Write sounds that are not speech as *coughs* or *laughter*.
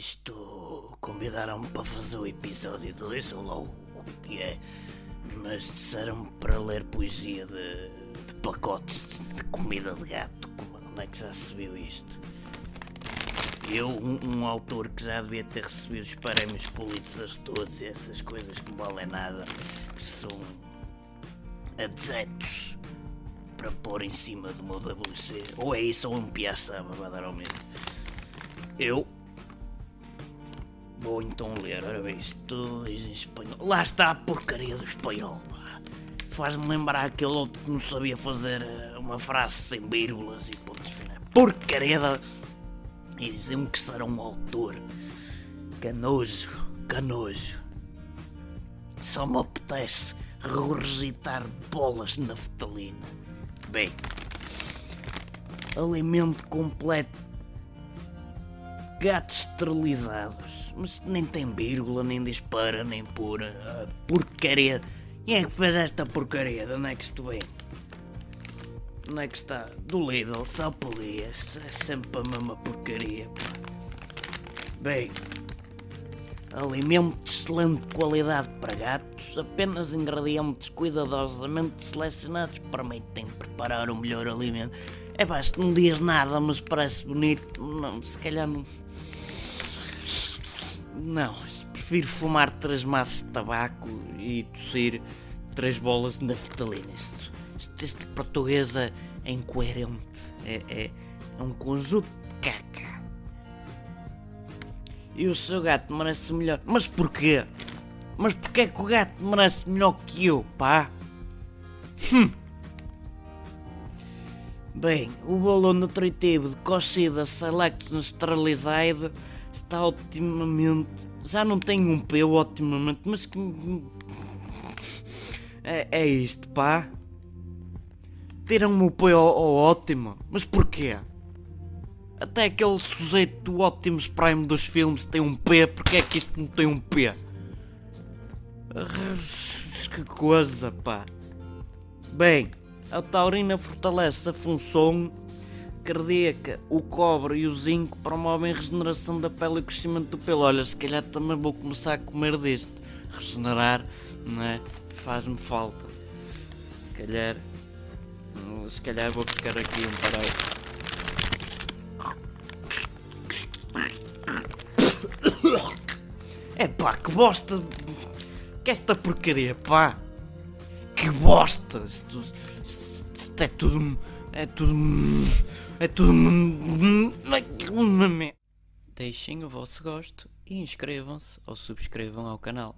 Isto convidaram-me para fazer o episódio 2, ou lá o que é, mas disseram-me para ler poesia de, de pacotes de comida de gato. Como, é que já se viu isto? Eu, um, um autor que já devia ter recebido os prémios Pulitzer todos e essas coisas que não valem nada, que são adjetos para pôr em cima do meu WC. Ou é isso ou um piaçaba, vai dar ao mesmo. Eu vou então ler, ora bem, diz em espanhol. Lá está a porcaria do espanhol. Faz-me lembrar aquele outro que não sabia fazer eh, uma frase sem vírgulas e pontos finais. Porcaria. E diziam que será um autor. Canojo, canojo. Só me apetece regurgitar bolas de naftalina. Bem, alimento completo. Gatos esterilizados. Mas nem tem vírgula, nem dispara, nem pura. Ah, porcaria. Quem é que fez esta porcaria? De onde é que isto vem? Onde é que está? Do Lidl, só podia. É sempre a mesma porcaria. Bem, Alimento de excelente qualidade para gatos, apenas ingredientes cuidadosamente selecionados permitem preparar o melhor alimento. É pá, não diz nada, mas parece bonito. Não, se calhar não. Não, prefiro fumar três maços de tabaco e tossir três bolas de naftalina. Isto, isto, este português é incoerente. É, é, é um conjunto de caca. E o seu gato merece melhor. Mas porquê? Mas porquê que o gato merece melhor que eu, pá? Hum. Bem, o balão nutritivo de Cossida Select Sterilized está otimamente. Já não tem um P otimamente, mas que. É, é isto, pá. Tiram-me o P ao, ao ótimo. Mas porquê? Até aquele sujeito do Optimus Prime dos filmes tem um P, porque é que isto não tem um P? Que coisa, pá. Bem, a taurina fortalece a função cardíaca, o cobre e o zinco promovem a regeneração da pele e o crescimento do pelo. Olha, se calhar também vou começar a comer deste. Regenerar, não é? Faz-me falta. Se calhar. Se calhar vou buscar aqui um para aí. *coughs* É pá, que bosta! Que esta porcaria, pá! Que bosta! Isto, isto é tudo. É tudo. É tudo. Merda. Deixem o vosso gosto e inscrevam-se ou subscrevam ao canal.